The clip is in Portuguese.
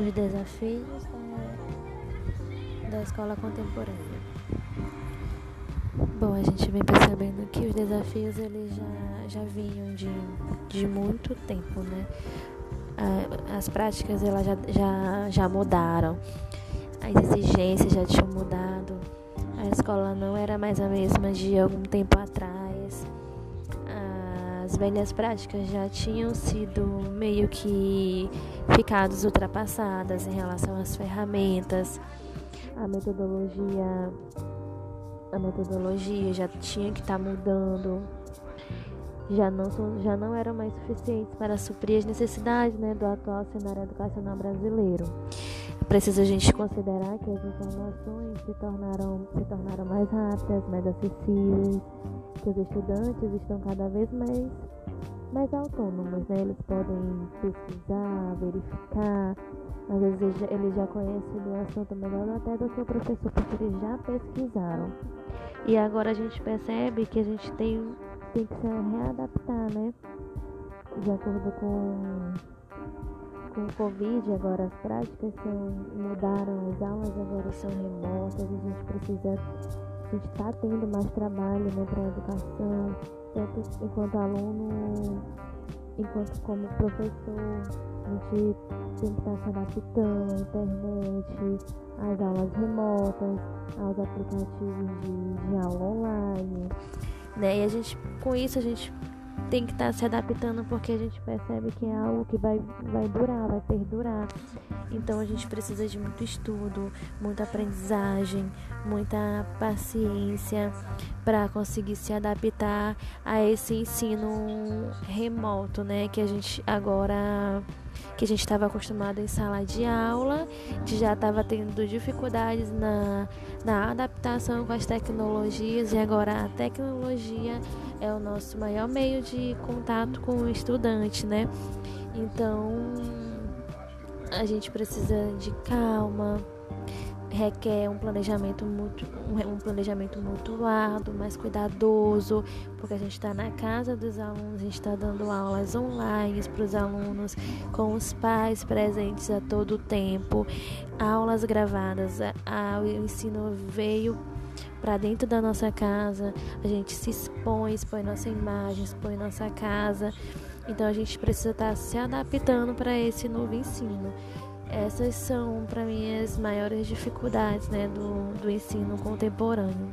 os desafios da, da escola contemporânea. Bom, a gente vem percebendo que os desafios eles já, já vinham de, de muito tempo, né? As práticas elas já, já, já mudaram, as exigências já tinham mudado, a escola não era mais a mesma de algum tempo atrás as velhas práticas já tinham sido meio que ficadas ultrapassadas em relação às ferramentas, a metodologia, a metodologia já tinha que estar tá mudando, já não, já não eram mais suficientes para suprir as necessidades né, do atual cenário educacional brasileiro. Preciso a gente considerar que as informações se tornaram, se tornaram mais rápidas, mais acessíveis que os estudantes estão cada vez mais, mais autônomos, né? Eles podem pesquisar, verificar, às vezes eles já, conhecem o assunto melhor até do que o professor, porque eles já pesquisaram. E agora a gente percebe que a gente tem, tem que se readaptar, né? De acordo com, com o Covid, agora as práticas são, mudaram, as aulas agora são remotas, a gente precisa está tendo mais trabalho né, para a educação, tanto enquanto aluno, enquanto como professor. A gente tem que estar tá se adaptando à internet, às aulas remotas, aos aplicativos de, de aula online. Né? E a gente, com isso, a gente tem que estar tá se adaptando porque a gente percebe que é algo que vai, vai durar, vai perdurar. Então a gente precisa de muito estudo, muita aprendizagem, muita paciência para conseguir se adaptar a esse ensino remoto, né? Que a gente agora que a gente estava acostumado em sala de aula, que já estava tendo dificuldades na, na adaptação com as tecnologias e agora a tecnologia é o nosso maior meio de contato com o estudante, né? Então a gente precisa de calma, requer um planejamento muito um planejamento muito árduo, mais cuidadoso, porque a gente está na casa dos alunos, a gente está dando aulas online para os alunos, com os pais presentes a todo tempo, aulas gravadas, a, a, o ensino veio para dentro da nossa casa, a gente se expõe, expõe nossa imagem, expõe nossa casa. Então a gente precisa estar tá se adaptando para esse novo ensino. Essas são, para mim, as maiores dificuldades né, do, do ensino contemporâneo.